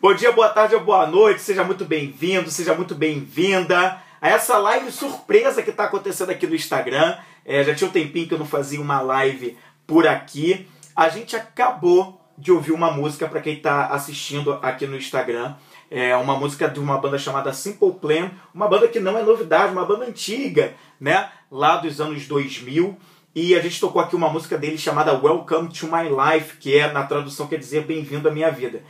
Bom dia, boa tarde ou boa noite, seja muito bem-vindo, seja muito bem-vinda a essa live surpresa que está acontecendo aqui no Instagram. É, já tinha um tempinho que eu não fazia uma live por aqui. A gente acabou de ouvir uma música para quem está assistindo aqui no Instagram. É uma música de uma banda chamada Simple Plan, uma banda que não é novidade, uma banda antiga, né? Lá dos anos 2000. E a gente tocou aqui uma música dele chamada Welcome to My Life, que é na tradução quer dizer Bem-vindo à minha vida.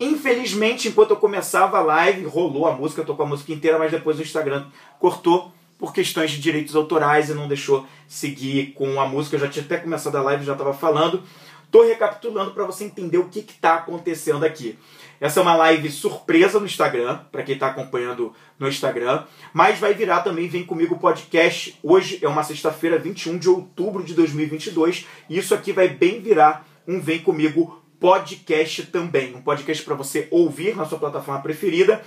Infelizmente, enquanto eu começava a live, rolou a música, tocou a música inteira, mas depois o Instagram cortou por questões de direitos autorais e não deixou seguir com a música. Eu já tinha até começado a live, já estava falando. Estou recapitulando para você entender o que está acontecendo aqui. Essa é uma live surpresa no Instagram, para quem está acompanhando no Instagram, mas vai virar também Vem Comigo Podcast. Hoje é uma sexta-feira, 21 de outubro de 2022, e isso aqui vai bem virar um Vem Comigo podcast também. Um podcast para você ouvir na sua plataforma preferida.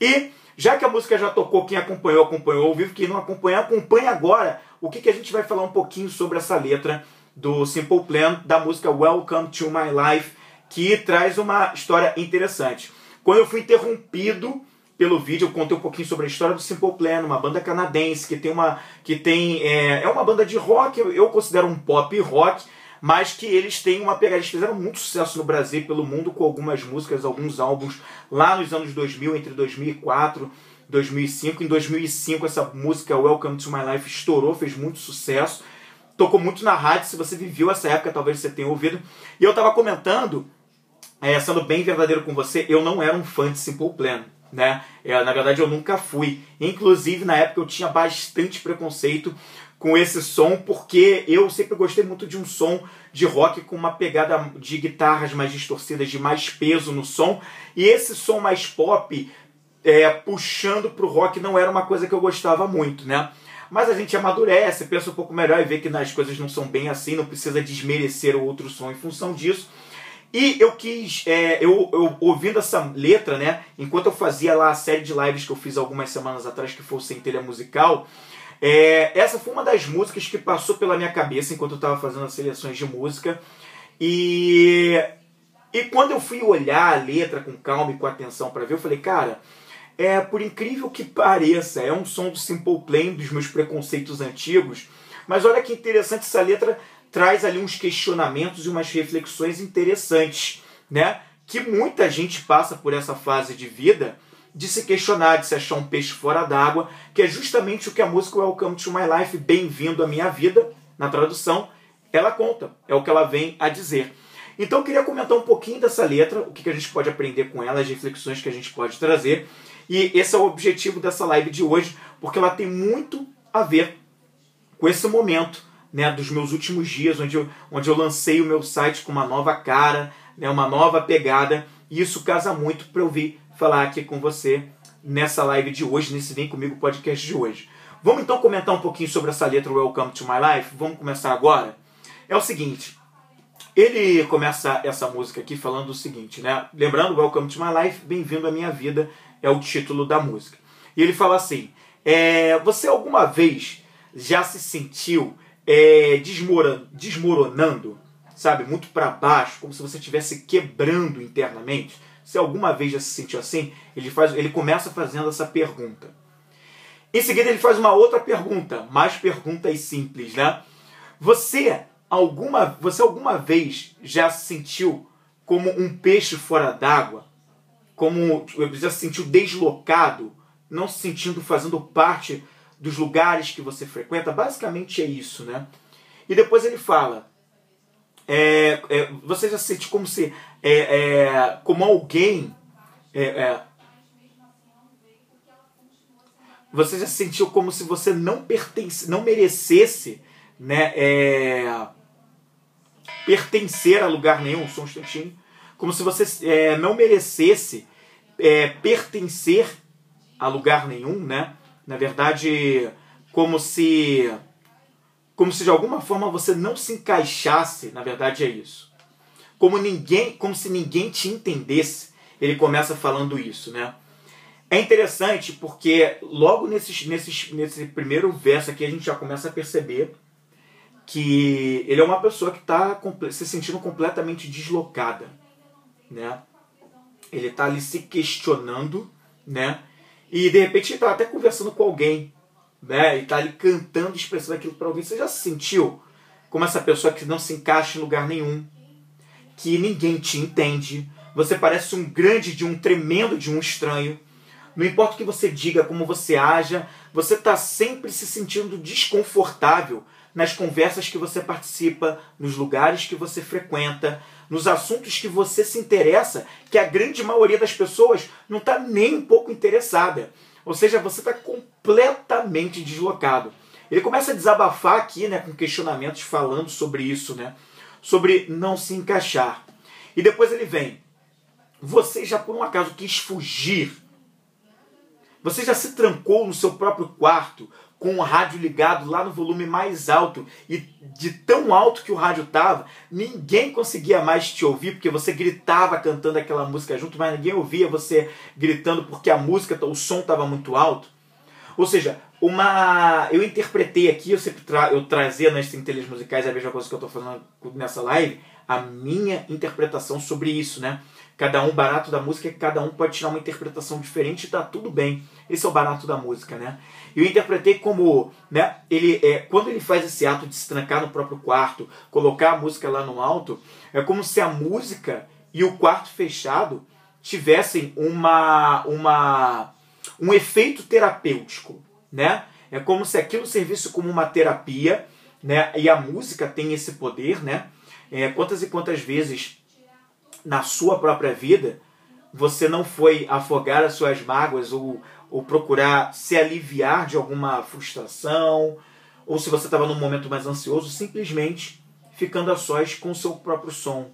E já que a música já tocou, quem acompanhou, acompanhou ao vivo. Quem não acompanha, acompanha agora. O que, que a gente vai falar um pouquinho sobre essa letra do Simple Plan, da música Welcome to My Life, que traz uma história interessante. Quando eu fui interrompido pelo vídeo, eu contei um pouquinho sobre a história do Simple Plan, uma banda canadense que tem uma. que tem. É, é uma banda de rock, eu considero um pop rock mas que eles têm uma pegada. Eles fizeram muito sucesso no Brasil e pelo mundo com algumas músicas, alguns álbuns lá nos anos 2000, entre 2004 e 2005. Em 2005, essa música Welcome to My Life estourou, fez muito sucesso. Tocou muito na rádio, se você viveu essa época, talvez você tenha ouvido. E eu estava comentando, é, sendo bem verdadeiro com você, eu não era um fã de Simple Plan. Né? É, na verdade, eu nunca fui. Inclusive, na época, eu tinha bastante preconceito com esse som, porque eu sempre gostei muito de um som de rock com uma pegada de guitarras mais distorcidas, de mais peso no som. E esse som mais pop, é, puxando pro rock, não era uma coisa que eu gostava muito, né? Mas a gente amadurece, pensa um pouco melhor e vê que as coisas não são bem assim, não precisa desmerecer o outro som em função disso. E eu quis, é, eu, eu, ouvindo essa letra, né, enquanto eu fazia lá a série de lives que eu fiz algumas semanas atrás, que foi o Centelha Musical, é, essa foi uma das músicas que passou pela minha cabeça enquanto eu estava fazendo as seleções de música. E, e quando eu fui olhar a letra com calma e com atenção para ver, eu falei, cara, é por incrível que pareça, é um som do Simple Plan, dos meus preconceitos antigos, mas olha que interessante, essa letra traz ali uns questionamentos e umas reflexões interessantes, né? Que muita gente passa por essa fase de vida de se questionar, de se achar um peixe fora d'água, que é justamente o que a música Welcome to My Life, Bem-vindo à Minha Vida, na tradução, ela conta, é o que ela vem a dizer. Então eu queria comentar um pouquinho dessa letra, o que a gente pode aprender com ela, as reflexões que a gente pode trazer. E esse é o objetivo dessa live de hoje, porque ela tem muito a ver com esse momento né, dos meus últimos dias, onde eu, onde eu lancei o meu site com uma nova cara, né, uma nova pegada, e isso casa muito para eu vir falar aqui com você nessa live de hoje, nesse Vem Comigo podcast de hoje. Vamos então comentar um pouquinho sobre essa letra Welcome to My Life? Vamos começar agora? É o seguinte, ele começa essa música aqui falando o seguinte, né? Lembrando, Welcome to My Life, Bem-vindo à Minha Vida, é o título da música. E ele fala assim, é, você alguma vez já se sentiu é, desmoronando, sabe, muito para baixo, como se você estivesse quebrando internamente? Se alguma vez já se sentiu assim, ele, faz, ele começa fazendo essa pergunta. Em seguida, ele faz uma outra pergunta, mais perguntas simples, né? Você alguma, você alguma vez já se sentiu como um peixe fora d'água? Como já se sentiu deslocado, não se sentindo fazendo parte dos lugares que você frequenta? Basicamente é isso, né? E depois ele fala: é, é, você já se sente como se é, é, como alguém é, é, você já se sentiu como se você não pertence, não merecesse né, é, pertencer a lugar nenhum, só um instantinho, como se você é, não merecesse pertencer a lugar nenhum, né? Na verdade, como se como se de alguma forma você não se encaixasse, na verdade é isso como ninguém, como se ninguém te entendesse. Ele começa falando isso, né? É interessante porque logo nesse, nesse, nesse primeiro verso aqui a gente já começa a perceber que ele é uma pessoa que está se sentindo completamente deslocada, né? ele está ali se questionando, né? E de repente ele está até conversando com alguém, né? E está ali cantando, expressando aquilo para alguém. Você já se sentiu como essa pessoa que não se encaixa em lugar nenhum, que ninguém te entende? Você parece um grande de um tremendo de um estranho. Não importa o que você diga, como você haja, você está sempre se sentindo desconfortável nas conversas que você participa, nos lugares que você frequenta, nos assuntos que você se interessa, que a grande maioria das pessoas não está nem um pouco interessada. Ou seja, você está completamente deslocado. Ele começa a desabafar aqui, né, com questionamentos falando sobre isso, né, sobre não se encaixar. E depois ele vem: você já por um acaso quis fugir você já se trancou no seu próprio quarto com o rádio ligado lá no volume mais alto e de tão alto que o rádio estava, ninguém conseguia mais te ouvir porque você gritava cantando aquela música junto, mas ninguém ouvia você gritando porque a música, o som estava muito alto. Ou seja, uma eu interpretei aqui, eu sempre tra eu trazia nas centelhas musicais a mesma coisa que eu estou falando nessa live, a minha interpretação sobre isso, né? Cada um, barato da música é que cada um pode tirar uma interpretação diferente e tá tudo bem. Esse é o barato da música, né? Eu interpretei como, né, ele é, quando ele faz esse ato de se trancar no próprio quarto, colocar a música lá no alto, é como se a música e o quarto fechado tivessem uma uma um efeito terapêutico, né? É como se aquilo servisse como uma terapia, né? E a música tem esse poder, né? É, quantas e quantas vezes na sua própria vida, você não foi afogar as suas mágoas ou, ou procurar se aliviar de alguma frustração, ou se você estava num momento mais ansioso, simplesmente ficando a sós com o seu próprio som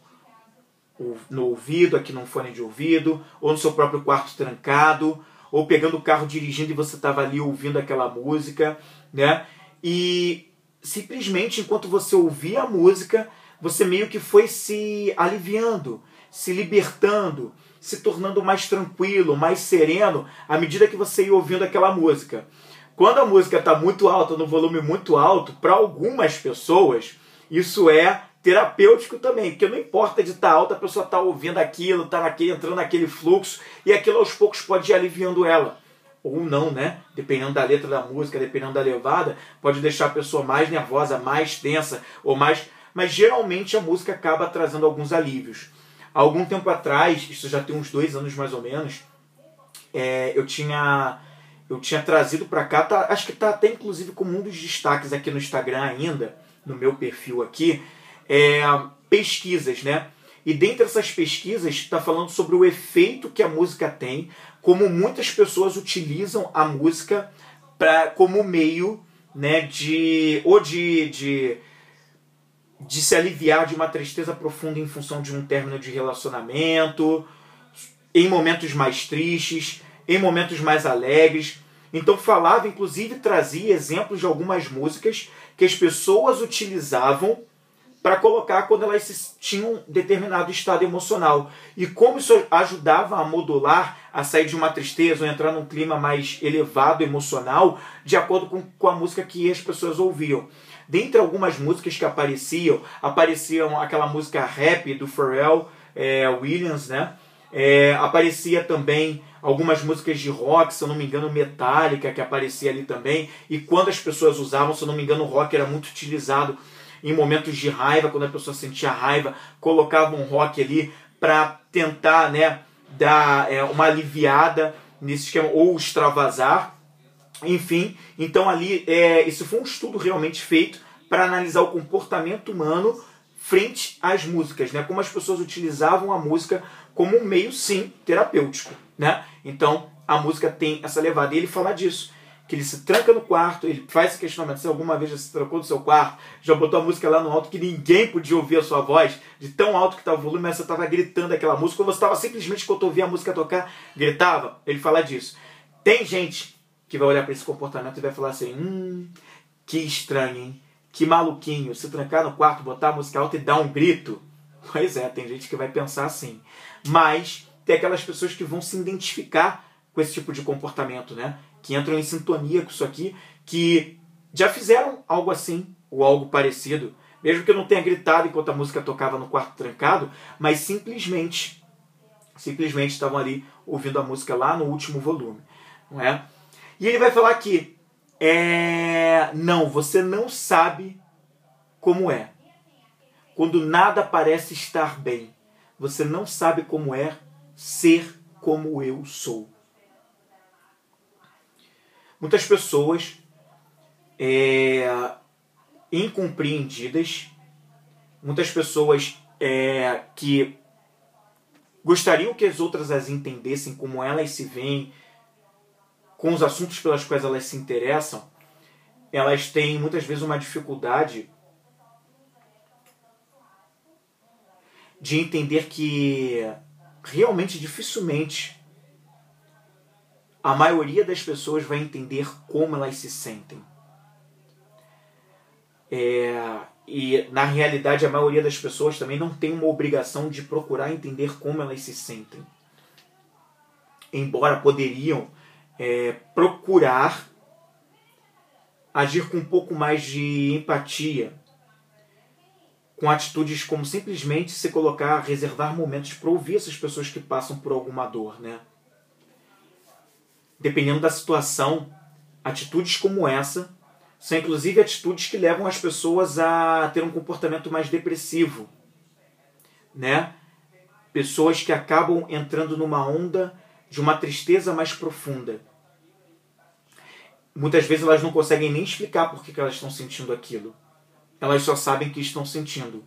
no ouvido, aqui num fone de ouvido, ou no seu próprio quarto trancado, ou pegando o carro dirigindo e você estava ali ouvindo aquela música, né? E simplesmente enquanto você ouvia a música, você meio que foi se aliviando, se libertando, se tornando mais tranquilo, mais sereno, à medida que você ia ouvindo aquela música. Quando a música está muito alta, no volume muito alto, para algumas pessoas, isso é terapêutico também, porque não importa de estar tá alta, a pessoa está ouvindo aquilo, está naquele, entrando naquele fluxo, e aquilo aos poucos pode ir aliviando ela. Ou não, né? Dependendo da letra da música, dependendo da levada, pode deixar a pessoa mais nervosa, mais tensa, ou mais. Mas geralmente a música acaba trazendo alguns alívios. Há algum tempo atrás, isso já tem uns dois anos mais ou menos, é, eu tinha eu tinha trazido para cá, tá, acho que está até inclusive como um dos destaques aqui no Instagram ainda, no meu perfil aqui, é, pesquisas, né? E dentre essas pesquisas está falando sobre o efeito que a música tem, como muitas pessoas utilizam a música pra, como meio né, de ou de, de de se aliviar de uma tristeza profunda em função de um término de relacionamento, em momentos mais tristes, em momentos mais alegres. Então falava, inclusive trazia exemplos de algumas músicas que as pessoas utilizavam para colocar quando elas tinham um determinado estado emocional. E como isso ajudava a modular, a sair de uma tristeza ou entrar num clima mais elevado emocional, de acordo com, com a música que as pessoas ouviam. Dentre algumas músicas que apareciam, apareciam aquela música rap do Pharrell é, Williams, né? É, aparecia também algumas músicas de rock, se eu não me engano, Metallica, que aparecia ali também. E quando as pessoas usavam, se eu não me engano, o rock era muito utilizado em momentos de raiva, quando a pessoa sentia raiva, colocava um rock ali para tentar né, dar é, uma aliviada nesse esquema, ou extravasar. Enfim, então ali é, isso foi um estudo realmente feito para analisar o comportamento humano frente às músicas, né? Como as pessoas utilizavam a música como um meio sim terapêutico, né? Então a música tem essa levada e ele fala disso, que ele se tranca no quarto, ele faz esse questionamento, se alguma vez já se trancou no seu quarto, já botou a música lá no alto que ninguém podia ouvir a sua voz, de tão alto que estava o volume, mas você estava gritando aquela música, ou você estava simplesmente quando ouvia a música tocar, gritava, ele fala disso. Tem gente que vai olhar para esse comportamento e vai falar assim: hum, que estranho, hein? Que maluquinho, se trancar no quarto, botar a música alta e dar um grito. Pois é, tem gente que vai pensar assim. Mas tem aquelas pessoas que vão se identificar com esse tipo de comportamento, né? Que entram em sintonia com isso aqui, que já fizeram algo assim, ou algo parecido. Mesmo que eu não tenha gritado enquanto a música tocava no quarto trancado, mas simplesmente Simplesmente estavam ali ouvindo a música lá no último volume, não é? E ele vai falar que é, não, você não sabe como é. Quando nada parece estar bem, você não sabe como é ser como eu sou. Muitas pessoas é, incompreendidas, muitas pessoas é, que gostariam que as outras as entendessem como elas se veem, com os assuntos pelos quais elas se interessam, elas têm muitas vezes uma dificuldade de entender que realmente dificilmente a maioria das pessoas vai entender como elas se sentem. É, e na realidade a maioria das pessoas também não tem uma obrigação de procurar entender como elas se sentem. Embora poderiam é, procurar agir com um pouco mais de empatia, com atitudes como simplesmente se colocar, reservar momentos para ouvir essas pessoas que passam por alguma dor, né? Dependendo da situação, atitudes como essa são inclusive atitudes que levam as pessoas a ter um comportamento mais depressivo, né? Pessoas que acabam entrando numa onda de uma tristeza mais profunda. Muitas vezes elas não conseguem nem explicar por que elas estão sentindo aquilo. Elas só sabem que estão sentindo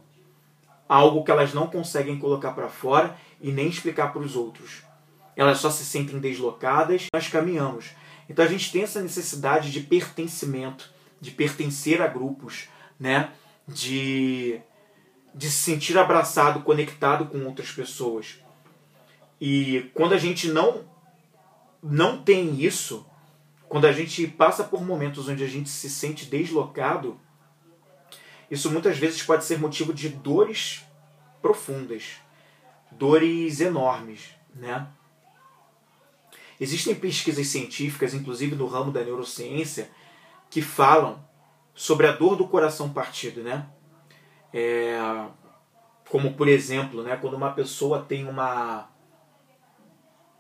algo que elas não conseguem colocar para fora e nem explicar para os outros. Elas só se sentem deslocadas, nós caminhamos. Então a gente tem essa necessidade de pertencimento, de pertencer a grupos, né? De, de se sentir abraçado, conectado com outras pessoas. E quando a gente não não tem isso, quando a gente passa por momentos onde a gente se sente deslocado, isso muitas vezes pode ser motivo de dores profundas, dores enormes, né? Existem pesquisas científicas, inclusive no ramo da neurociência, que falam sobre a dor do coração partido, né? É, como por exemplo, né, quando uma pessoa tem uma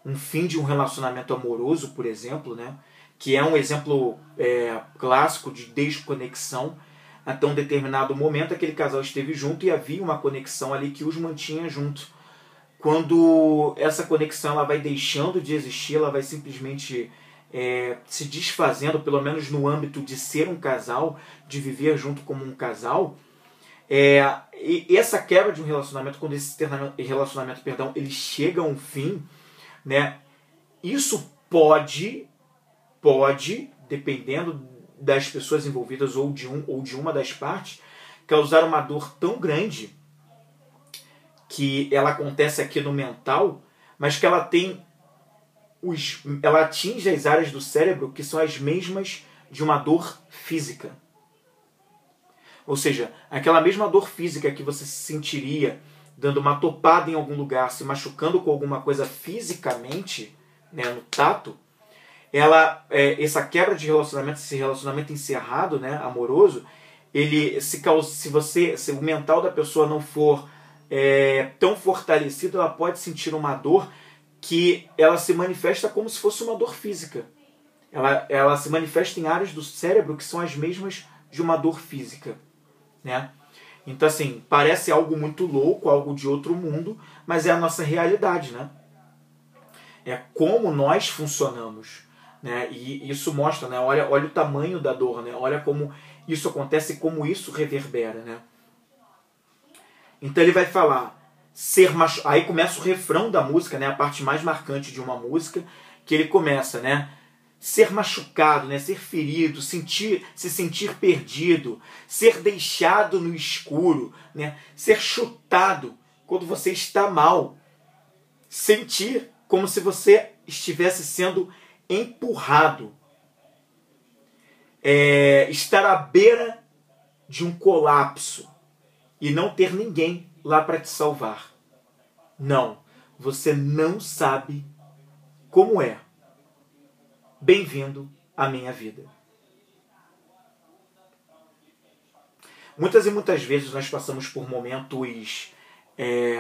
um fim de um relacionamento amoroso, por exemplo, né, que é um exemplo é, clássico de desconexão, até um determinado momento aquele casal esteve junto e havia uma conexão ali que os mantinha junto. Quando essa conexão ela vai deixando de existir, ela vai simplesmente é, se desfazendo, pelo menos no âmbito de ser um casal, de viver junto como um casal, é, e essa quebra de um relacionamento, quando esse relacionamento, perdão, ele chega a um fim, né, isso pode, pode, dependendo das pessoas envolvidas ou de um ou de uma das partes, causar uma dor tão grande que ela acontece aqui no mental, mas que ela tem os, ela atinge as áreas do cérebro que são as mesmas de uma dor física. Ou seja, aquela mesma dor física que você sentiria dando uma topada em algum lugar, se machucando com alguma coisa fisicamente, né, no tato, ela, é, essa quebra de relacionamento, esse relacionamento encerrado, né, amoroso, ele se causa, se você, se o mental da pessoa não for é, tão fortalecido, ela pode sentir uma dor que ela se manifesta como se fosse uma dor física. Ela, ela se manifesta em áreas do cérebro que são as mesmas de uma dor física, né? Então assim, parece algo muito louco, algo de outro mundo, mas é a nossa realidade, né? É como nós funcionamos, né? E isso mostra, né? Olha, olha o tamanho da dor, né? Olha como isso acontece e como isso reverbera, né? Então ele vai falar ser machu... aí começa o refrão da música, né, a parte mais marcante de uma música, que ele começa, né, ser machucado, né, ser ferido, sentir, se sentir perdido, ser deixado no escuro, né, ser chutado quando você está mal, sentir como se você estivesse sendo empurrado, é, estar à beira de um colapso e não ter ninguém lá para te salvar. Não, você não sabe como é. Bem-vindo à minha vida. Muitas e muitas vezes nós passamos por momentos é,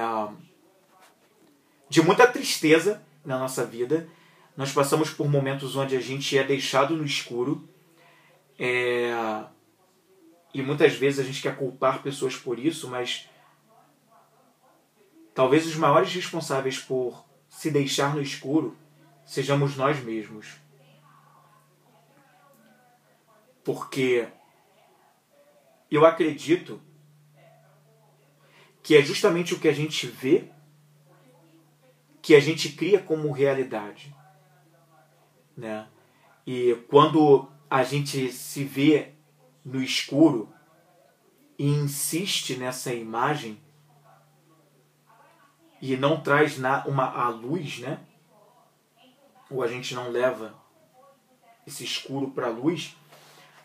de muita tristeza na nossa vida. Nós passamos por momentos onde a gente é deixado no escuro. É... E muitas vezes a gente quer culpar pessoas por isso, mas talvez os maiores responsáveis por se deixar no escuro sejamos nós mesmos. Porque eu acredito que é justamente o que a gente vê que a gente cria como realidade. Né? E quando a gente se vê no escuro e insiste nessa imagem e não traz na, uma, a luz, né? ou a gente não leva esse escuro para a luz,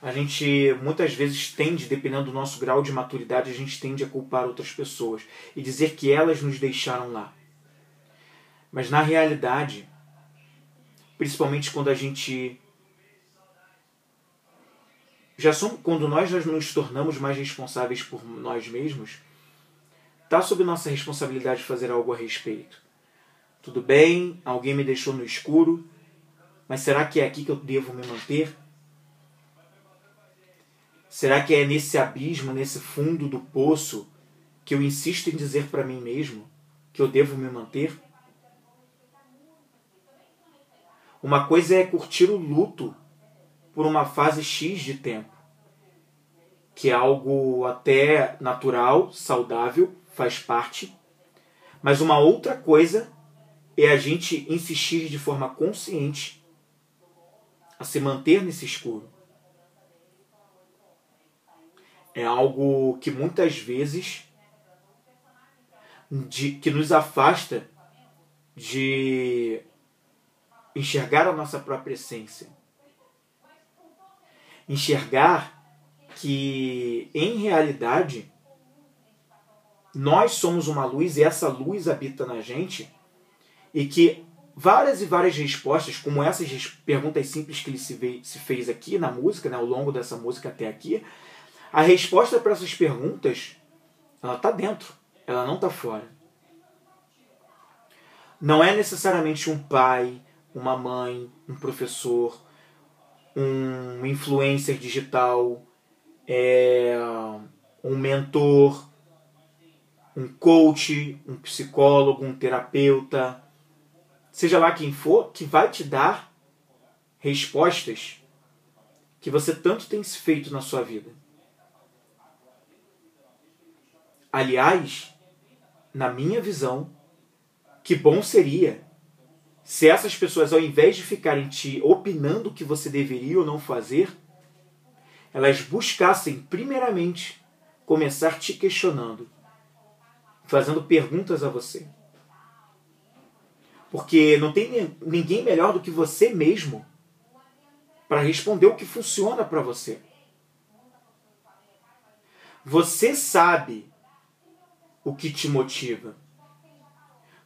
a gente muitas vezes tende, dependendo do nosso grau de maturidade, a gente tende a culpar outras pessoas e dizer que elas nos deixaram lá. Mas na realidade, principalmente quando a gente já somos, quando nós nos tornamos mais responsáveis por nós mesmos, está sob nossa responsabilidade fazer algo a respeito. Tudo bem, alguém me deixou no escuro, mas será que é aqui que eu devo me manter? Será que é nesse abismo, nesse fundo do poço, que eu insisto em dizer para mim mesmo que eu devo me manter? Uma coisa é curtir o luto por uma fase X de tempo, que é algo até natural, saudável, faz parte. Mas uma outra coisa é a gente insistir de forma consciente a se manter nesse escuro. É algo que muitas vezes de, que nos afasta de enxergar a nossa própria essência. Enxergar que, em realidade, nós somos uma luz e essa luz habita na gente e que várias e várias respostas, como essas perguntas simples que ele se, fez aqui na música, né, ao longo dessa música até aqui, a resposta para essas perguntas, ela está dentro, ela não está fora. Não é necessariamente um pai, uma mãe, um professor, um influencer digital, é, um mentor, um coach, um psicólogo, um terapeuta, seja lá quem for, que vai te dar respostas que você tanto tem se feito na sua vida. Aliás, na minha visão, que bom seria se essas pessoas, ao invés de ficarem te opinando o que você deveria ou não fazer, elas buscassem, primeiramente, começar te questionando, fazendo perguntas a você. Porque não tem ninguém melhor do que você mesmo para responder o que funciona para você. Você sabe o que te motiva.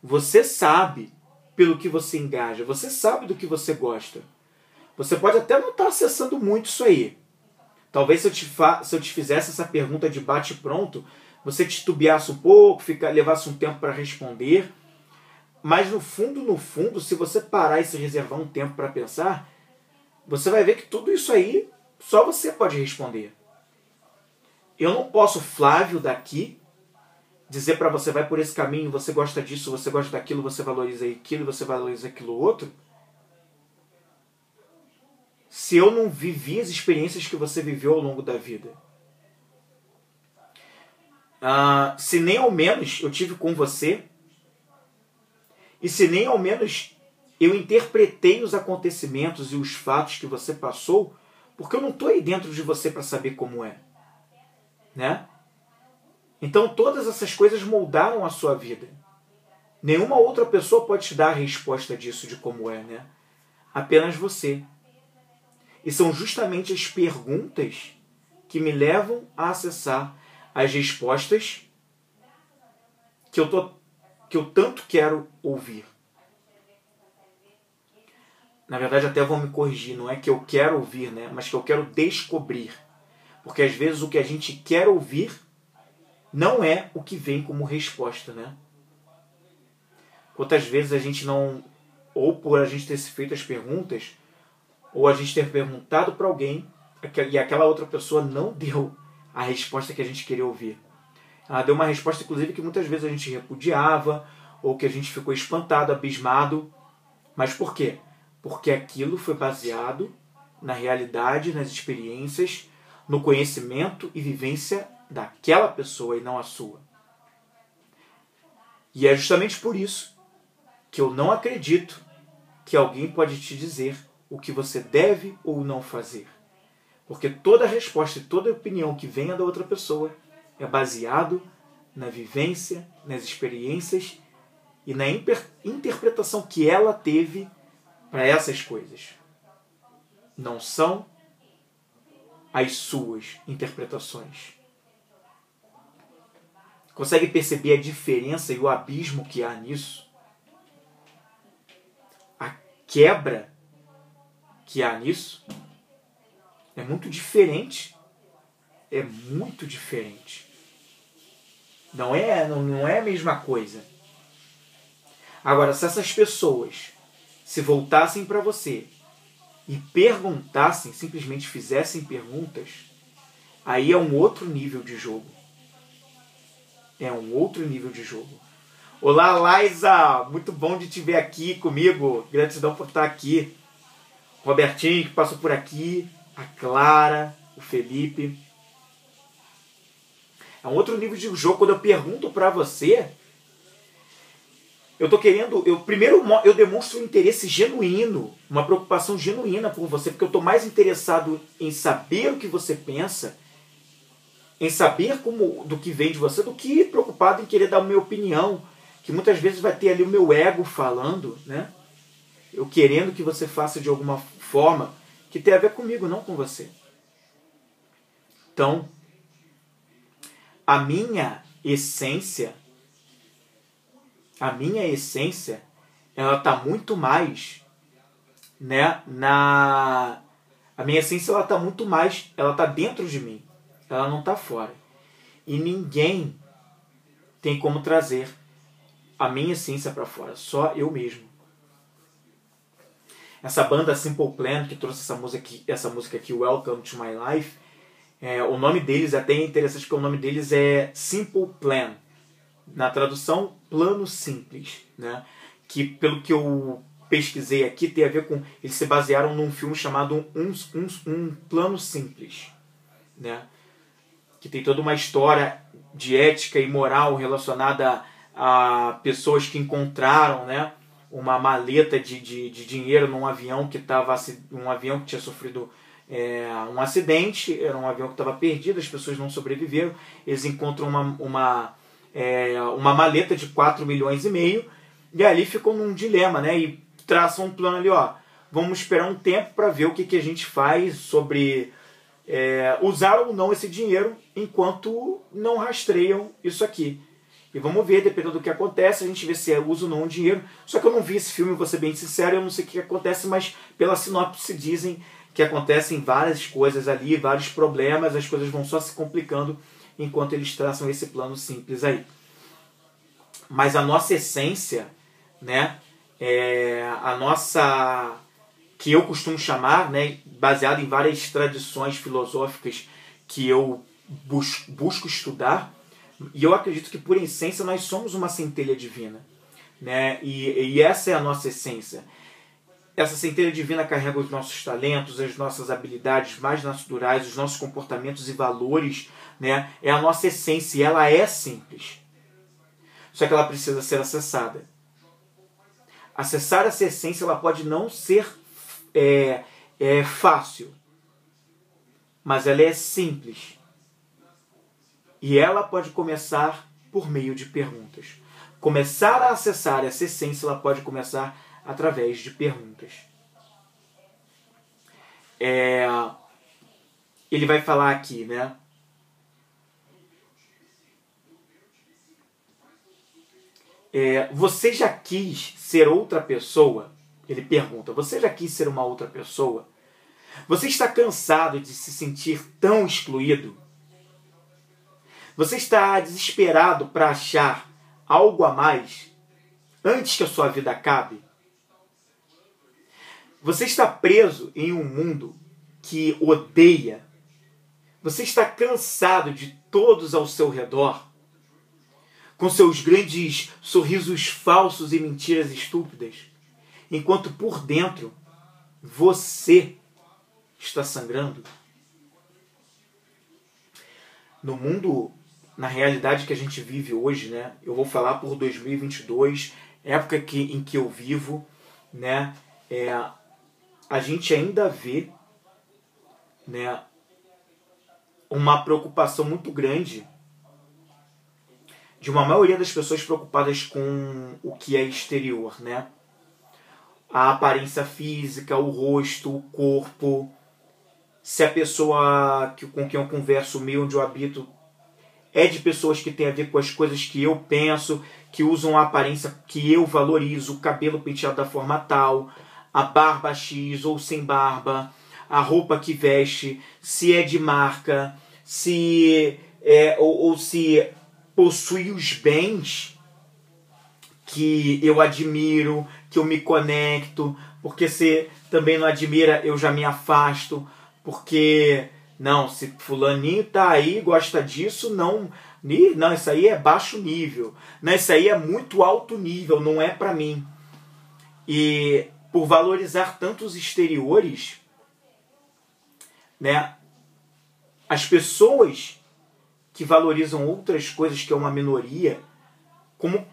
Você sabe pelo que você engaja. Você sabe do que você gosta. Você pode até não estar tá acessando muito isso aí. Talvez se eu te, fa se eu te fizesse essa pergunta de bate pronto, você titubeasse um pouco, fica, levasse um tempo para responder mas no fundo, no fundo, se você parar e se reservar um tempo para pensar, você vai ver que tudo isso aí só você pode responder. Eu não posso, Flávio, daqui, dizer para você vai por esse caminho, você gosta disso, você gosta daquilo, você valoriza aquilo, você valoriza aquilo outro. Se eu não vivi as experiências que você viveu ao longo da vida. Uh, se nem ao menos eu tive com você e se nem ao menos eu interpretei os acontecimentos e os fatos que você passou, porque eu não estou aí dentro de você para saber como é. Né? Então todas essas coisas moldaram a sua vida. Nenhuma outra pessoa pode te dar a resposta disso, de como é, né? Apenas você. E são justamente as perguntas que me levam a acessar as respostas que eu tô que eu tanto quero ouvir. Na verdade, até vão me corrigir, não é que eu quero ouvir, né? mas que eu quero descobrir. Porque às vezes o que a gente quer ouvir não é o que vem como resposta. Né? quantas vezes a gente não, ou por a gente ter feito as perguntas, ou a gente ter perguntado para alguém e aquela outra pessoa não deu a resposta que a gente queria ouvir. Ela deu uma resposta, inclusive, que muitas vezes a gente repudiava, ou que a gente ficou espantado, abismado. Mas por quê? Porque aquilo foi baseado na realidade, nas experiências, no conhecimento e vivência daquela pessoa e não a sua. E é justamente por isso que eu não acredito que alguém pode te dizer o que você deve ou não fazer. Porque toda resposta e toda opinião que venha da outra pessoa é baseado na vivência, nas experiências e na interpretação que ela teve para essas coisas. Não são as suas interpretações. Consegue perceber a diferença e o abismo que há nisso? A quebra que há nisso é muito diferente. É muito diferente. Não é, não, não é a mesma coisa. Agora, se essas pessoas se voltassem para você e perguntassem, simplesmente fizessem perguntas, aí é um outro nível de jogo. É um outro nível de jogo. Olá, Laisa! Muito bom de te ver aqui comigo. Gratidão por estar aqui. Robertinho, que passou por aqui. A Clara, o Felipe. É um outro nível de jogo. Quando eu pergunto para você, eu tô querendo, eu primeiro eu demonstro um interesse genuíno, uma preocupação genuína por você, porque eu tô mais interessado em saber o que você pensa, em saber como do que vem de você, do que preocupado em querer dar a minha opinião, que muitas vezes vai ter ali o meu ego falando, né? Eu querendo que você faça de alguma forma que tem a ver comigo, não com você. Então, a minha essência a minha essência ela está muito mais né na a minha essência ela está muito mais ela está dentro de mim ela não está fora e ninguém tem como trazer a minha essência para fora só eu mesmo essa banda Simple Plan que trouxe essa música aqui, essa música aqui Welcome to My Life é, o nome deles é até interessante porque o nome deles é Simple Plan na tradução plano simples, né? que pelo que eu pesquisei aqui tem a ver com eles se basearam num filme chamado um, um, um plano simples, né? Que tem toda uma história de ética e moral relacionada a pessoas que encontraram, né? uma maleta de, de, de dinheiro num avião que estava um avião que tinha sofrido é, um acidente, era um avião que estava perdido, as pessoas não sobreviveram, eles encontram uma, uma é, uma maleta de 4 milhões e meio, e ali ficou num dilema, né? E traçam um plano ali, ó. Vamos esperar um tempo para ver o que, que a gente faz sobre é, usar ou não esse dinheiro enquanto não rastreiam isso aqui. E vamos ver, dependendo do que acontece, a gente vê se é uso ou não o dinheiro. Só que eu não vi esse filme, vou ser bem sincero, eu não sei o que acontece, mas pela sinopse dizem que acontecem várias coisas ali, vários problemas, as coisas vão só se complicando enquanto eles traçam esse plano simples aí. Mas a nossa essência, né, é a nossa que eu costumo chamar, né, baseado em várias tradições filosóficas que eu bus busco estudar, e eu acredito que por essência nós somos uma centelha divina, né? E, e essa é a nossa essência. Essa centelha divina carrega os nossos talentos, as nossas habilidades mais naturais, os nossos comportamentos e valores né? É a nossa essência e ela é simples. Só que ela precisa ser acessada. Acessar essa essência ela pode não ser é, é fácil, mas ela é simples. E ela pode começar por meio de perguntas. Começar a acessar essa essência ela pode começar através de perguntas. É, ele vai falar aqui, né? É, você já quis ser outra pessoa? Ele pergunta: Você já quis ser uma outra pessoa? Você está cansado de se sentir tão excluído? Você está desesperado para achar algo a mais? antes que a sua vida acabe? Você está preso em um mundo que odeia. Você está cansado de todos ao seu redor, com seus grandes sorrisos falsos e mentiras estúpidas, enquanto por dentro você está sangrando. No mundo, na realidade que a gente vive hoje, né? Eu vou falar por 2022, época que, em que eu vivo, né? É, a gente ainda vê, né? Uma preocupação muito grande de uma maioria das pessoas preocupadas com o que é exterior, né? A aparência física, o rosto, o corpo, se a pessoa que, com quem eu converso, o meio onde eu habito, é de pessoas que têm a ver com as coisas que eu penso, que usam a aparência que eu valorizo, o cabelo penteado da forma tal, a barba X ou sem barba, a roupa que veste, se é de marca, se é, ou, ou se possui os bens que eu admiro, que eu me conecto, porque se também não admira, eu já me afasto porque não, se fulaninho tá aí, gosta disso, não, não, isso aí é baixo nível. Não, isso aí é muito alto nível, não é para mim. E por valorizar tantos exteriores, né, as pessoas que valorizam outras coisas que é uma minoria, como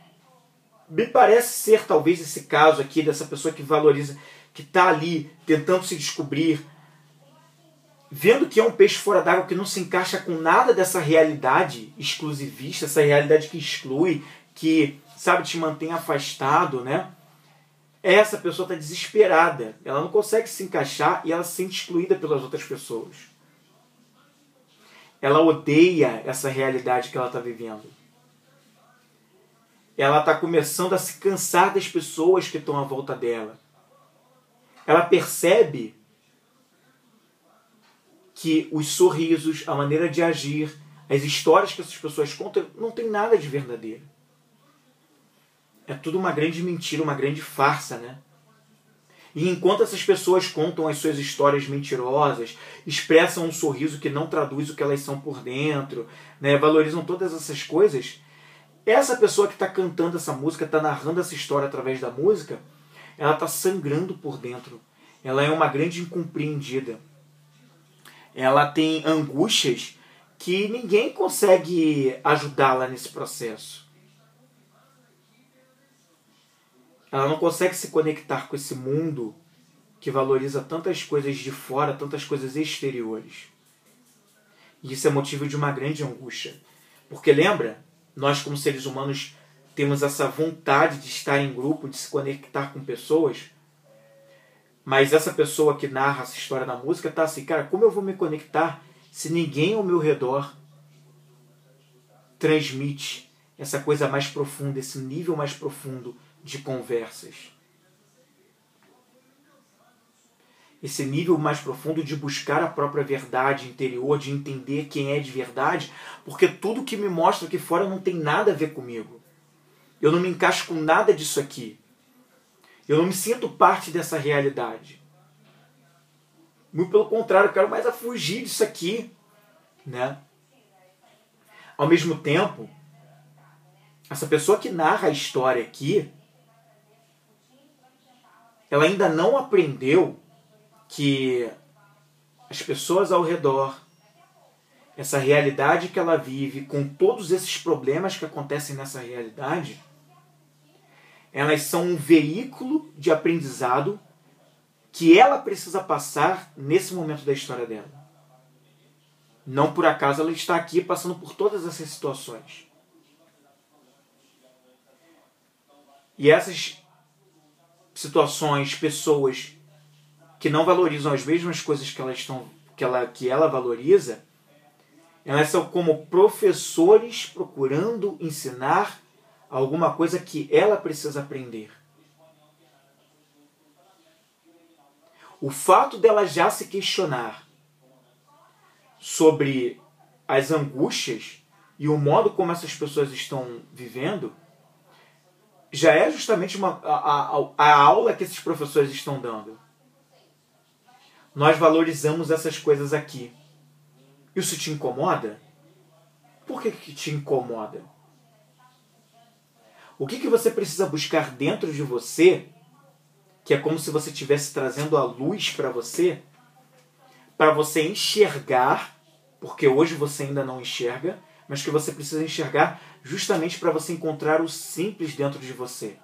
me parece ser talvez esse caso aqui dessa pessoa que valoriza, que está ali tentando se descobrir, vendo que é um peixe fora d'água que não se encaixa com nada dessa realidade exclusivista, essa realidade que exclui, que, sabe, te mantém afastado, né? Essa pessoa está desesperada. Ela não consegue se encaixar e ela se sente excluída pelas outras pessoas. Ela odeia essa realidade que ela está vivendo. Ela está começando a se cansar das pessoas que estão à volta dela. Ela percebe que os sorrisos, a maneira de agir, as histórias que essas pessoas contam, não tem nada de verdadeiro. É tudo uma grande mentira, uma grande farsa, né? E enquanto essas pessoas contam as suas histórias mentirosas, expressam um sorriso que não traduz o que elas são por dentro, né? valorizam todas essas coisas, essa pessoa que está cantando essa música, está narrando essa história através da música, ela está sangrando por dentro. Ela é uma grande incompreendida ela tem angústias que ninguém consegue ajudá-la nesse processo. Ela não consegue se conectar com esse mundo que valoriza tantas coisas de fora, tantas coisas exteriores. E isso é motivo de uma grande angústia. Porque lembra, nós como seres humanos temos essa vontade de estar em grupo, de se conectar com pessoas, mas essa pessoa que narra essa história na música tá assim, cara, como eu vou me conectar se ninguém ao meu redor transmite essa coisa mais profunda, esse nível mais profundo de conversas? Esse nível mais profundo de buscar a própria verdade interior, de entender quem é de verdade, porque tudo que me mostra aqui fora não tem nada a ver comigo. Eu não me encaixo com nada disso aqui. Eu não me sinto parte dessa realidade. Muito pelo contrário, eu quero mais a fugir disso aqui, né? Ao mesmo tempo, essa pessoa que narra a história aqui, ela ainda não aprendeu que as pessoas ao redor, essa realidade que ela vive, com todos esses problemas que acontecem nessa realidade, elas são um veículo de aprendizado que ela precisa passar nesse momento da história dela. Não por acaso ela está aqui passando por todas essas situações. E essas situações, pessoas que não valorizam as mesmas coisas que ela, estão, que ela, que ela valoriza, elas são como professores procurando ensinar alguma coisa que ela precisa aprender. O fato dela já se questionar sobre as angústias e o modo como essas pessoas estão vivendo já é justamente uma, a, a, a aula que esses professores estão dando. Nós valorizamos essas coisas aqui. Isso te incomoda? Por que, que te incomoda? O que, que você precisa buscar dentro de você, que é como se você estivesse trazendo a luz para você, para você enxergar, porque hoje você ainda não enxerga, mas que você precisa enxergar justamente para você encontrar o simples dentro de você.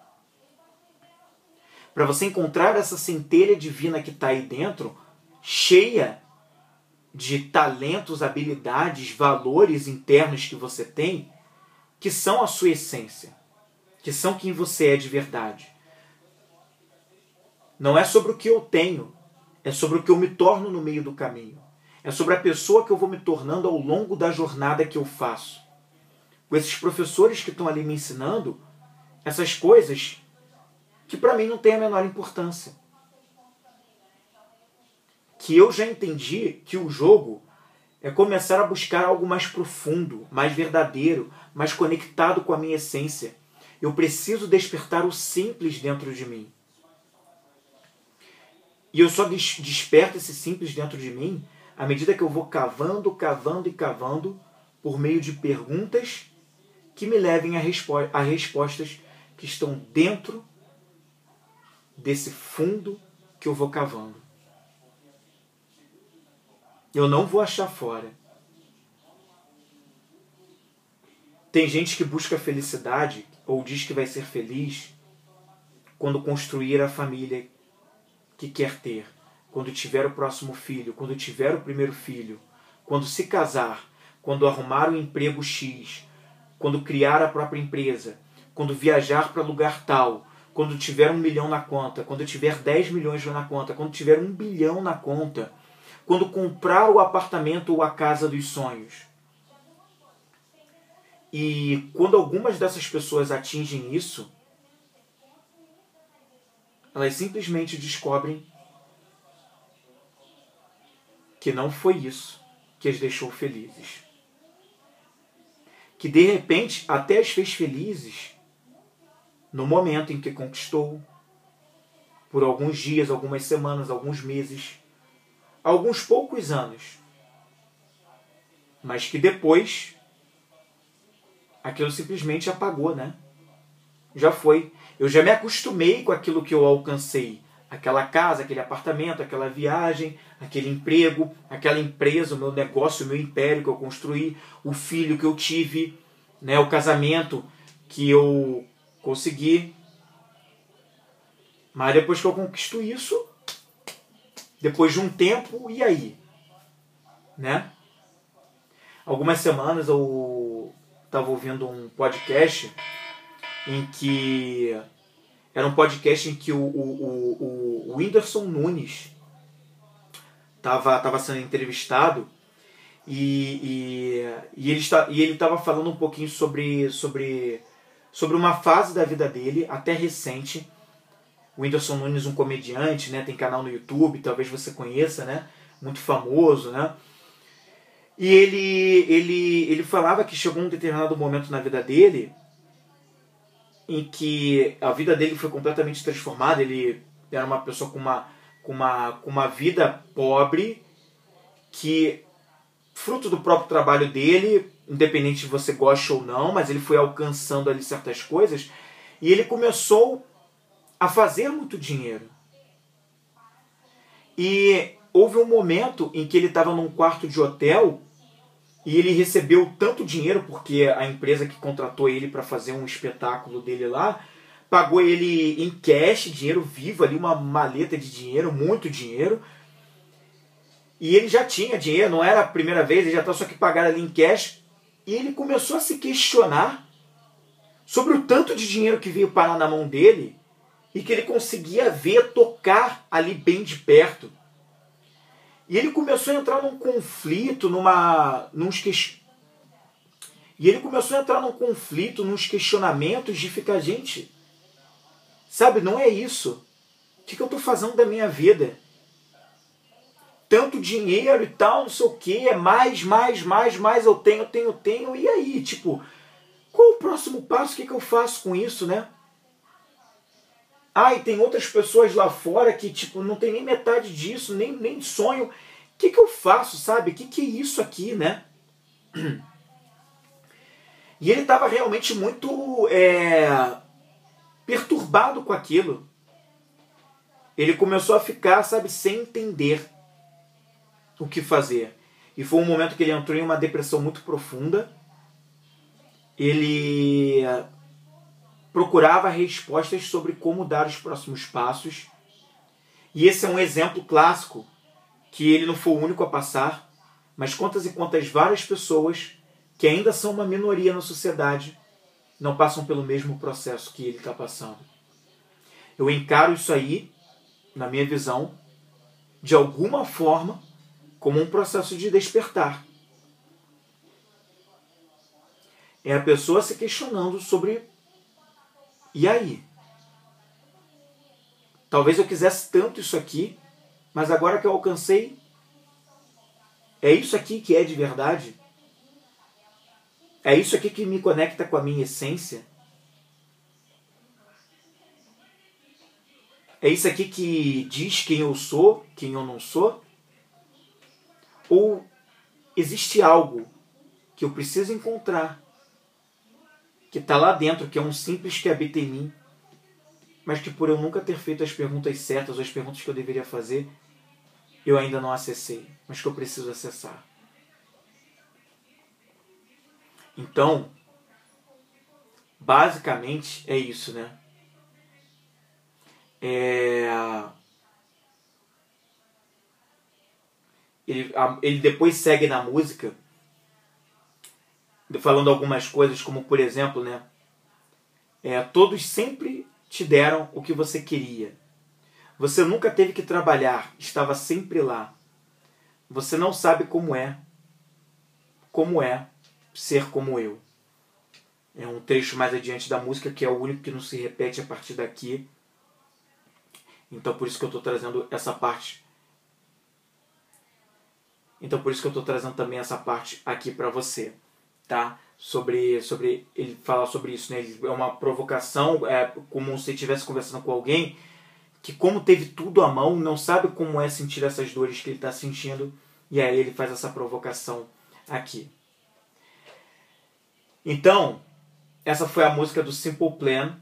Para você encontrar essa centelha divina que está aí dentro, cheia de talentos, habilidades, valores internos que você tem, que são a sua essência, que são quem você é de verdade. Não é sobre o que eu tenho, é sobre o que eu me torno no meio do caminho. É sobre a pessoa que eu vou me tornando ao longo da jornada que eu faço. Com esses professores que estão ali me ensinando essas coisas que para mim não têm a menor importância que eu já entendi que o jogo é começar a buscar algo mais profundo, mais verdadeiro, mais conectado com a minha essência. Eu preciso despertar o simples dentro de mim. E eu só desperto esse simples dentro de mim à medida que eu vou cavando, cavando e cavando por meio de perguntas que me levem a, respo a respostas que estão dentro desse fundo que eu vou cavando. Eu não vou achar fora. Tem gente que busca felicidade ou diz que vai ser feliz quando construir a família que quer ter, quando tiver o próximo filho, quando tiver o primeiro filho, quando se casar, quando arrumar um emprego X, quando criar a própria empresa, quando viajar para lugar tal, quando tiver um milhão na conta, quando tiver 10 milhões na conta, quando tiver um bilhão na conta quando comprar o apartamento ou a casa dos sonhos. E quando algumas dessas pessoas atingem isso, elas simplesmente descobrem que não foi isso que as deixou felizes. Que de repente até as fez felizes no momento em que conquistou, por alguns dias, algumas semanas, alguns meses alguns poucos anos, mas que depois aquilo simplesmente apagou, né? Já foi. Eu já me acostumei com aquilo que eu alcancei. Aquela casa, aquele apartamento, aquela viagem, aquele emprego, aquela empresa, o meu negócio, o meu império que eu construí, o filho que eu tive, né, o casamento que eu consegui. Mas depois que eu conquisto isso, depois de um tempo, e aí? Né? Algumas semanas eu estava ouvindo um podcast em que era um podcast em que o, o, o, o Whindersson Nunes estava tava sendo entrevistado e, e, e ele está e ele estava falando um pouquinho sobre, sobre, sobre uma fase da vida dele, até recente, o Whindersson Nunes, um comediante, né? Tem canal no YouTube, talvez você conheça, né? Muito famoso, né? E ele, ele, ele falava que chegou um determinado momento na vida dele em que a vida dele foi completamente transformada. Ele era uma pessoa com uma, com uma, com uma vida pobre que, fruto do próprio trabalho dele, independente de você goste ou não, mas ele foi alcançando ali certas coisas. E ele começou a fazer muito dinheiro. E houve um momento em que ele estava num quarto de hotel e ele recebeu tanto dinheiro porque a empresa que contratou ele para fazer um espetáculo dele lá pagou ele em cash, dinheiro vivo ali, uma maleta de dinheiro, muito dinheiro. E ele já tinha dinheiro, não era a primeira vez, ele já estava só que pagar ali em cash. E ele começou a se questionar sobre o tanto de dinheiro que veio parar na mão dele e que ele conseguia ver, tocar ali bem de perto. E ele começou a entrar num conflito, numa, nos e ele começou a entrar num conflito, nos questionamentos de ficar, gente, sabe, não é isso. O que, que eu estou fazendo da minha vida? Tanto dinheiro e tal, não sei o que, é mais, mais, mais, mais eu tenho, tenho, tenho, e aí? Tipo, qual o próximo passo? O que, que eu faço com isso, né? Ah, e tem outras pessoas lá fora que, tipo, não tem nem metade disso, nem, nem sonho. O que, que eu faço, sabe? O que, que é isso aqui, né? E ele estava realmente muito é, perturbado com aquilo. Ele começou a ficar, sabe, sem entender o que fazer. E foi um momento que ele entrou em uma depressão muito profunda. Ele procurava respostas sobre como dar os próximos passos. E esse é um exemplo clássico que ele não foi o único a passar, mas quantas e quantas várias pessoas que ainda são uma minoria na sociedade não passam pelo mesmo processo que ele está passando. Eu encaro isso aí, na minha visão, de alguma forma, como um processo de despertar. É a pessoa se questionando sobre e aí? Talvez eu quisesse tanto isso aqui, mas agora que eu alcancei, é isso aqui que é de verdade? É isso aqui que me conecta com a minha essência? É isso aqui que diz quem eu sou, quem eu não sou? Ou existe algo que eu preciso encontrar que está lá dentro, que é um simples que habita em mim, mas que por eu nunca ter feito as perguntas certas ou as perguntas que eu deveria fazer, eu ainda não acessei, mas que eu preciso acessar. Então, basicamente é isso, né? É... Ele, ele depois segue na música falando algumas coisas, como por exemplo, né? É, todos sempre te deram o que você queria. Você nunca teve que trabalhar, estava sempre lá. Você não sabe como é, como é ser como eu. É um trecho mais adiante da música que é o único que não se repete a partir daqui. Então por isso que eu estou trazendo essa parte. Então por isso que eu estou trazendo também essa parte aqui para você tá? Sobre, sobre ele falar sobre isso, né? É uma provocação, é como se estivesse conversando com alguém que como teve tudo à mão, não sabe como é sentir essas dores que ele está sentindo, e aí ele faz essa provocação aqui. Então, essa foi a música do Simple Plan,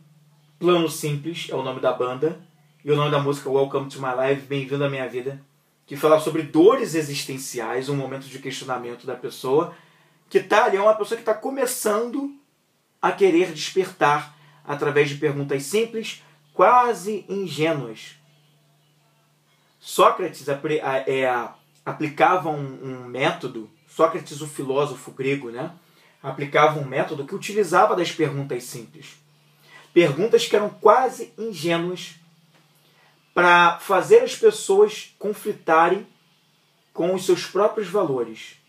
Plano Simples é o nome da banda, e o nome da música Welcome to My Life, Bem-vindo à Minha Vida, que fala sobre dores existenciais, um momento de questionamento da pessoa, que está ali é uma pessoa que está começando a querer despertar através de perguntas simples, quase ingênuas. Sócrates é, aplicava um, método, Sócrates, o filósofo grego, né? aplicava um método que utilizava das perguntas simples. Perguntas que eram quase ingênuas para fazer as pessoas conflitarem com os seus próprios valores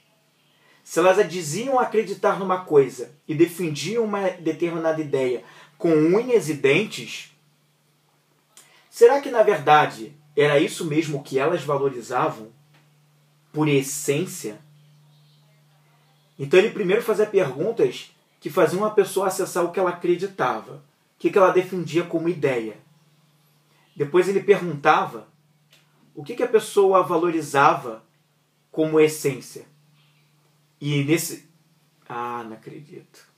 se elas diziam acreditar numa coisa e defendiam uma determinada ideia com unhas e dentes, será que na verdade era isso mesmo que elas valorizavam por essência? Então ele primeiro fazia perguntas que faziam a pessoa acessar o que ela acreditava, o que ela defendia como ideia. Depois ele perguntava o que a pessoa valorizava como essência. E nesse. Ah, não acredito.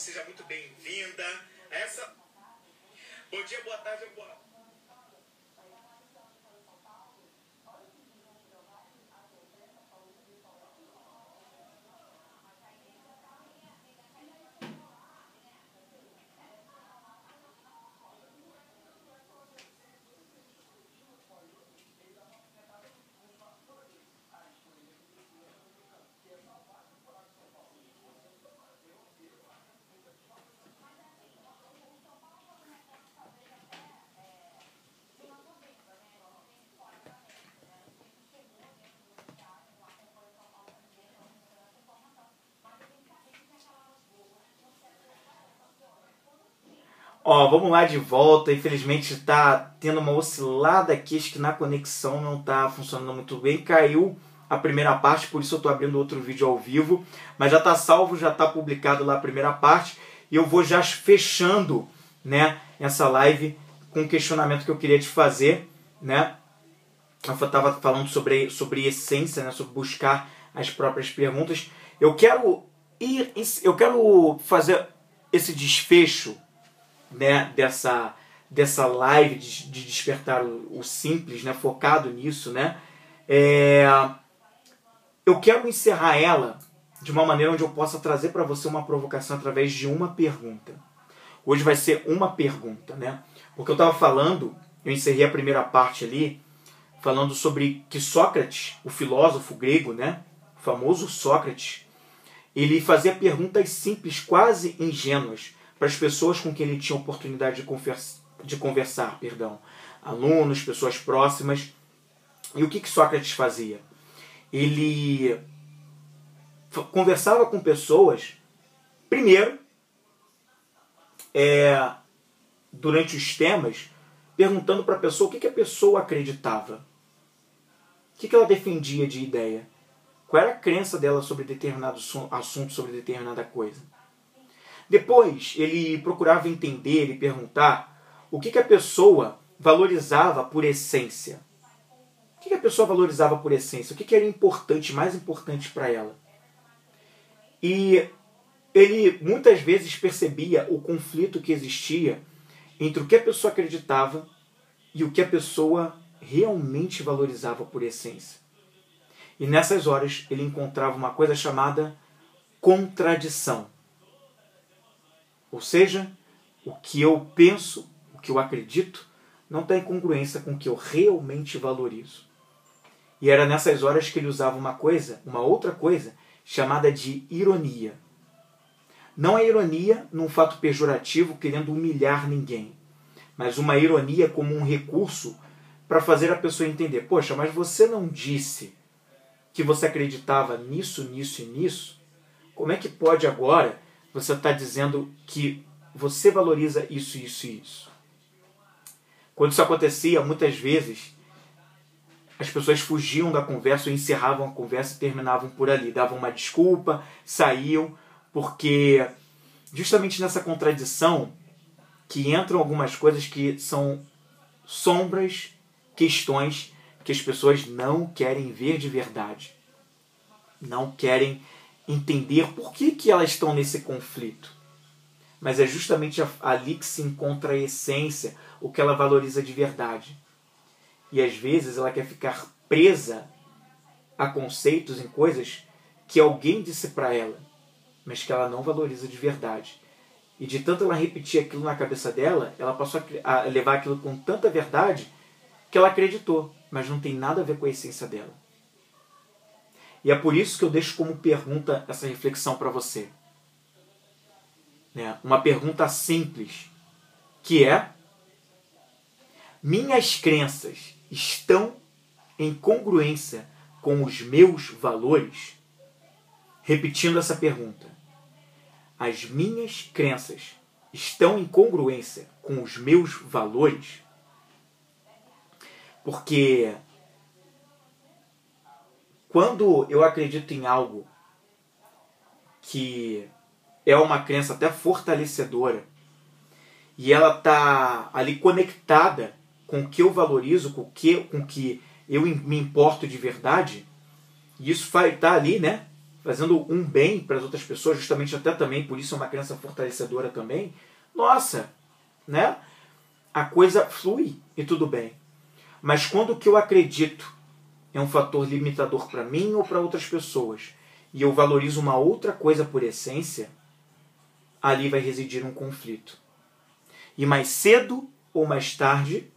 Seja muito bem-vinda. Essa. Bom dia, boa tarde, boa Ó, vamos lá de volta. Infelizmente está tendo uma oscilada aqui, acho que na conexão não está funcionando muito bem. Caiu a primeira parte, por isso eu estou abrindo outro vídeo ao vivo. Mas já está salvo, já está publicado lá a primeira parte. E eu vou já fechando né, essa live com um questionamento que eu queria te fazer. Né? Eu estava falando sobre, sobre essência, né, sobre buscar as próprias perguntas. Eu quero ir, eu quero fazer esse desfecho né, dessa, dessa live de, de despertar o, o, simples, né, focado nisso, né, é, eu quero encerrar ela de uma maneira onde eu possa trazer para você uma provocação através de uma pergunta. Hoje vai ser uma pergunta, né? Porque eu estava falando, eu encerrei a primeira parte ali, falando sobre que Sócrates, o filósofo grego, né, o famoso Sócrates, ele fazia perguntas simples, quase ingênuas, para as pessoas com quem ele tinha oportunidade de, conversa, de conversar, perdão, alunos, pessoas próximas. E o que, que Sócrates fazia? Ele conversava com pessoas, primeiro, é, durante os temas, perguntando para a pessoa o que, que a pessoa acreditava. O que, que ela defendia de ideia. Qual era a crença dela sobre determinado assunto, sobre determinada coisa. Depois, ele procurava entender e perguntar o que, que a pessoa valorizava por essência. O que, que a pessoa valorizava por essência? O que, que era importante, mais importante para ela? E ele muitas vezes percebia o conflito que existia entre o que a pessoa acreditava e o que a pessoa realmente valorizava por essência. E nessas horas ele encontrava uma coisa chamada contradição. Ou seja, o que eu penso, o que eu acredito, não tem congruência com o que eu realmente valorizo. E era nessas horas que ele usava uma coisa, uma outra coisa, chamada de ironia. Não é ironia num fato pejorativo querendo humilhar ninguém, mas uma ironia como um recurso para fazer a pessoa entender: poxa, mas você não disse que você acreditava nisso, nisso e nisso? Como é que pode agora você está dizendo que você valoriza isso, isso e isso. Quando isso acontecia, muitas vezes as pessoas fugiam da conversa encerravam a conversa e terminavam por ali, davam uma desculpa, saíam, porque justamente nessa contradição que entram algumas coisas que são sombras, questões que as pessoas não querem ver de verdade. Não querem entender por que, que elas estão nesse conflito. Mas é justamente ali que se encontra a essência, o que ela valoriza de verdade. E às vezes ela quer ficar presa a conceitos, em coisas que alguém disse para ela, mas que ela não valoriza de verdade. E de tanto ela repetir aquilo na cabeça dela, ela passou a levar aquilo com tanta verdade que ela acreditou, mas não tem nada a ver com a essência dela. E é por isso que eu deixo como pergunta essa reflexão para você. Né? Uma pergunta simples, que é: minhas crenças estão em congruência com os meus valores? Repetindo essa pergunta. As minhas crenças estão em congruência com os meus valores? Porque quando eu acredito em algo que é uma crença até fortalecedora e ela está ali conectada com o que eu valorizo, com o que, com que eu me importo de verdade, e isso estar tá ali, né? fazendo um bem para as outras pessoas, justamente até também, por isso é uma crença fortalecedora também, nossa, né? A coisa flui e tudo bem. Mas quando que eu acredito é um fator limitador para mim ou para outras pessoas, e eu valorizo uma outra coisa por essência, ali vai residir um conflito. E mais cedo ou mais tarde,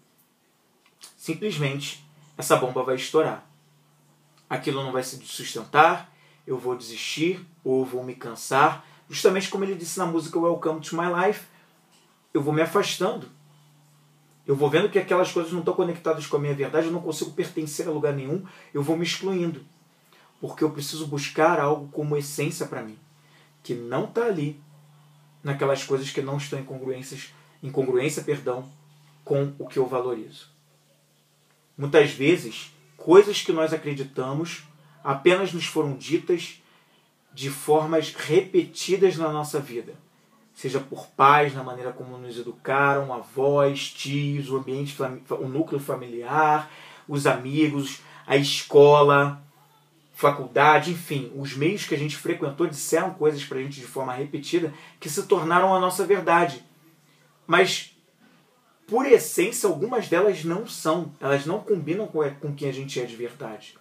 simplesmente essa bomba vai estourar. Aquilo não vai se sustentar, eu vou desistir ou vou me cansar. Justamente como ele disse na música Welcome to My Life, eu vou me afastando. Eu vou vendo que aquelas coisas não estão conectadas com a minha verdade, eu não consigo pertencer a lugar nenhum, eu vou me excluindo. Porque eu preciso buscar algo como essência para mim, que não está ali naquelas coisas que não estão em congruências, em congruência, perdão, com o que eu valorizo. Muitas vezes, coisas que nós acreditamos apenas nos foram ditas de formas repetidas na nossa vida, seja por pais, na maneira como nos educaram, avós, tios, o ambiente, o núcleo familiar, os amigos, a escola, faculdade, enfim, os meios que a gente frequentou disseram coisas para a gente de forma repetida que se tornaram a nossa verdade. Mas por essência, algumas delas não são, elas não combinam com, com quem a gente é de verdade.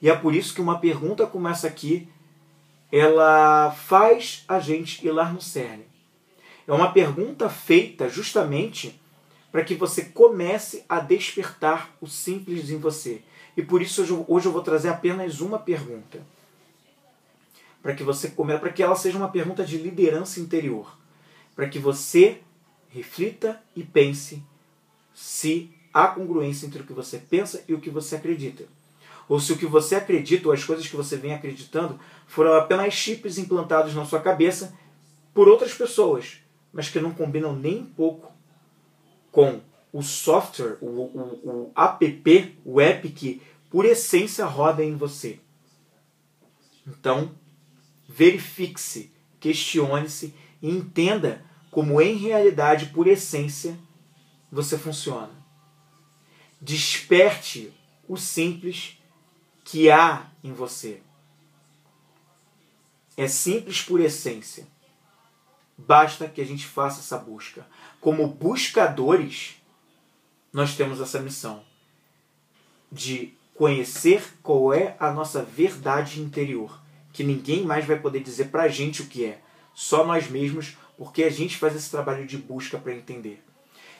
E é por isso que uma pergunta como essa aqui, ela faz a gente ir lá no cerne. É uma pergunta feita justamente para que você comece a despertar o simples em você. E por isso hoje, hoje eu vou trazer apenas uma pergunta. Para que você comece, para que ela seja uma pergunta de liderança interior. Para que você reflita e pense se há congruência entre o que você pensa e o que você acredita. Ou se o que você acredita ou as coisas que você vem acreditando foram apenas chips implantados na sua cabeça por outras pessoas, mas que não combinam nem um pouco com o software, o, o, o app, o app que por essência roda em você. Então, verifique-se, questione-se e entenda como em realidade, por essência, você funciona. Desperte o simples que há em você. É simples por essência. Basta que a gente faça essa busca. Como buscadores, nós temos essa missão de conhecer qual é a nossa verdade interior, que ninguém mais vai poder dizer pra gente o que é, só nós mesmos porque a gente faz esse trabalho de busca para entender.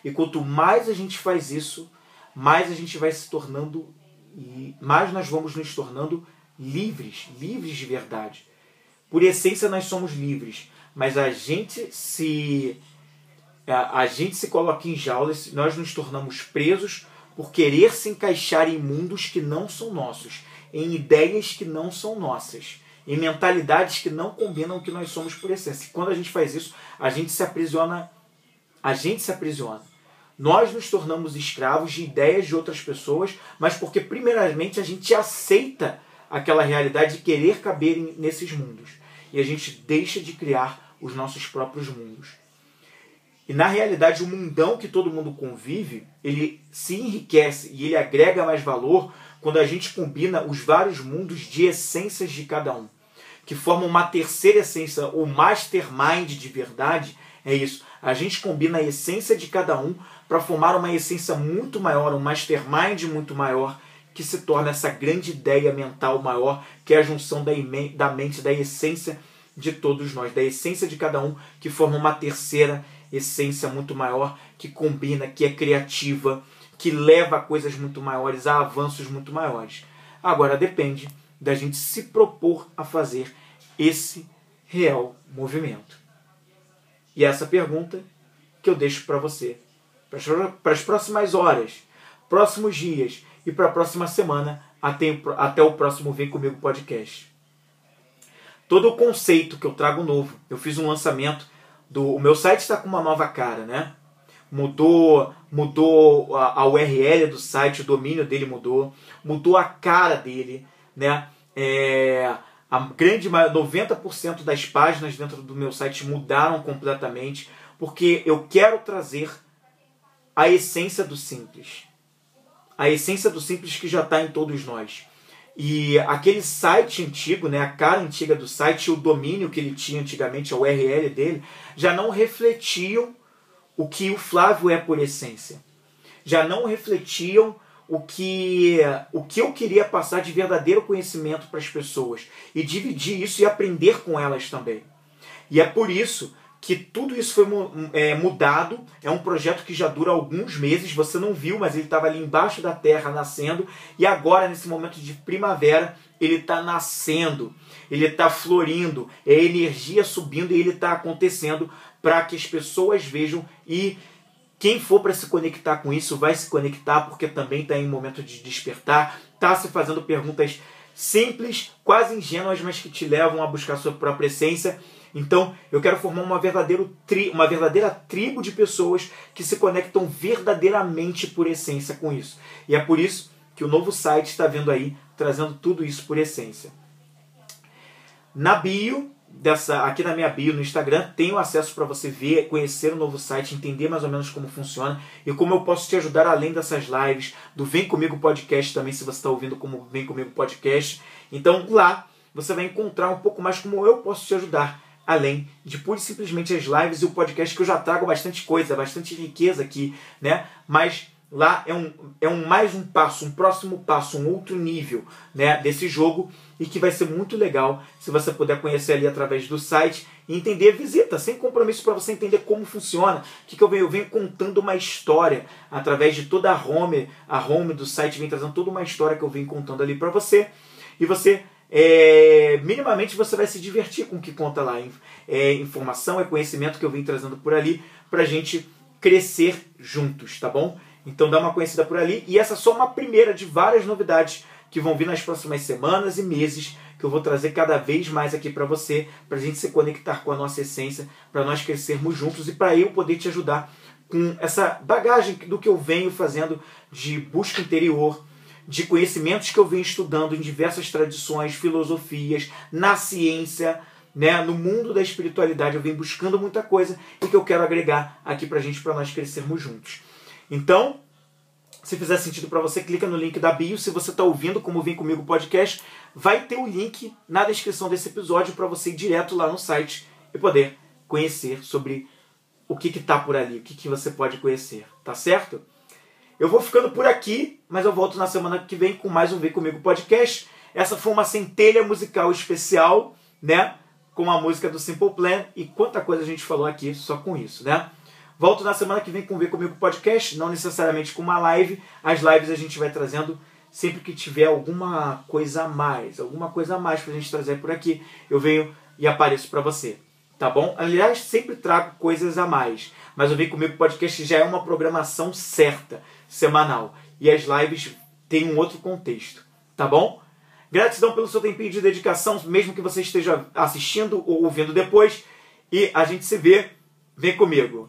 E quanto mais a gente faz isso, mais a gente vai se tornando, mais nós vamos nos tornando livres, livres de verdade. Por essência nós somos livres, mas a gente se a, gente se coloca em jaulas, nós nos tornamos presos por querer se encaixar em mundos que não são nossos, em ideias que não são nossas em mentalidades que não combinam o que nós somos por essência. E quando a gente faz isso, a gente se aprisiona, a gente se aprisiona. Nós nos tornamos escravos de ideias de outras pessoas, mas porque primeiramente a gente aceita aquela realidade de querer caber nesses mundos. E a gente deixa de criar os nossos próprios mundos. E na realidade, o mundão que todo mundo convive, ele se enriquece e ele agrega mais valor quando a gente combina os vários mundos de essências de cada um que formam uma terceira essência, o mastermind de verdade, é isso. A gente combina a essência de cada um para formar uma essência muito maior, um mastermind muito maior, que se torna essa grande ideia mental maior, que é a junção da, da mente, da essência de todos nós, da essência de cada um, que forma uma terceira essência muito maior, que combina, que é criativa, que leva a coisas muito maiores, a avanços muito maiores. Agora depende da gente se propor a fazer esse real movimento. E essa pergunta que eu deixo para você, para as próximas horas, próximos dias e para a próxima semana, até, até o próximo Vem Comigo podcast. Todo o conceito que eu trago novo, eu fiz um lançamento do. O meu site está com uma nova cara, né? Mudou, mudou a, a URL do site, o domínio dele mudou, mudou a cara dele, né? É, a grande 90% das páginas dentro do meu site mudaram completamente, porque eu quero trazer a essência do simples. A essência do simples que já está em todos nós. E aquele site antigo, né, a cara antiga do site, o domínio que ele tinha antigamente, a URL dele, já não refletiam o que o Flávio é por essência. Já não refletiam o que, o que eu queria passar de verdadeiro conhecimento para as pessoas e dividir isso e aprender com elas também. E é por isso que tudo isso foi é, mudado. É um projeto que já dura alguns meses. Você não viu, mas ele estava ali embaixo da terra nascendo. E agora, nesse momento de primavera, ele está nascendo. Ele está florindo. É energia subindo e ele está acontecendo para que as pessoas vejam e quem for para se conectar com isso vai se conectar porque também está em um momento de despertar, está se fazendo perguntas simples, quase ingênuas, mas que te levam a buscar sua própria essência então, eu quero formar uma, tri, uma verdadeira tribo de pessoas que se conectam verdadeiramente por essência com isso. E é por isso que o novo site está vindo aí, trazendo tudo isso por essência. Na bio, dessa, aqui na minha bio no Instagram, tem o acesso para você ver, conhecer o novo site, entender mais ou menos como funciona e como eu posso te ajudar além dessas lives, do Vem Comigo Podcast também, se você está ouvindo como Vem Comigo Podcast. Então lá você vai encontrar um pouco mais como eu posso te ajudar além de pura e simplesmente as lives e o podcast que eu já trago bastante coisa, bastante riqueza aqui, né? Mas lá é um, é um mais um passo, um próximo passo, um outro nível né, desse jogo e que vai ser muito legal se você puder conhecer ali através do site e entender, visita, sem compromisso para você entender como funciona. Que, que eu venho? Eu venho contando uma história através de toda a home, a home do site vem trazendo toda uma história que eu venho contando ali para você e você é, minimamente você vai se divertir com o que conta lá. É informação, é conhecimento que eu vim trazendo por ali para a gente crescer juntos, tá bom? Então dá uma conhecida por ali. E essa é só uma primeira de várias novidades que vão vir nas próximas semanas e meses que eu vou trazer cada vez mais aqui para você, para a gente se conectar com a nossa essência, para nós crescermos juntos e para eu poder te ajudar com essa bagagem do que eu venho fazendo de busca interior, de conhecimentos que eu venho estudando em diversas tradições, filosofias, na ciência, né, no mundo da espiritualidade. Eu venho buscando muita coisa e que eu quero agregar aqui pra gente, para nós crescermos juntos. Então, se fizer sentido para você, clica no link da bio. Se você está ouvindo como Vem Comigo Podcast, vai ter o link na descrição desse episódio para você ir direto lá no site e poder conhecer sobre o que está por ali, o que, que você pode conhecer, tá certo? Eu vou ficando por aqui, mas eu volto na semana que vem com mais um Vem Comigo podcast. Essa foi uma centelha musical especial, né? Com a música do Simple Plan e quanta coisa a gente falou aqui só com isso, né? Volto na semana que vem com o Vem Comigo podcast, não necessariamente com uma live. As lives a gente vai trazendo sempre que tiver alguma coisa a mais, alguma coisa a mais pra gente trazer por aqui, eu venho e apareço para você tá bom? Aliás, sempre trago coisas a mais, mas o Vem Comigo Podcast já é uma programação certa, semanal, e as lives têm um outro contexto, tá bom? Gratidão pelo seu tempinho de dedicação, mesmo que você esteja assistindo ou ouvindo depois, e a gente se vê, vem comigo.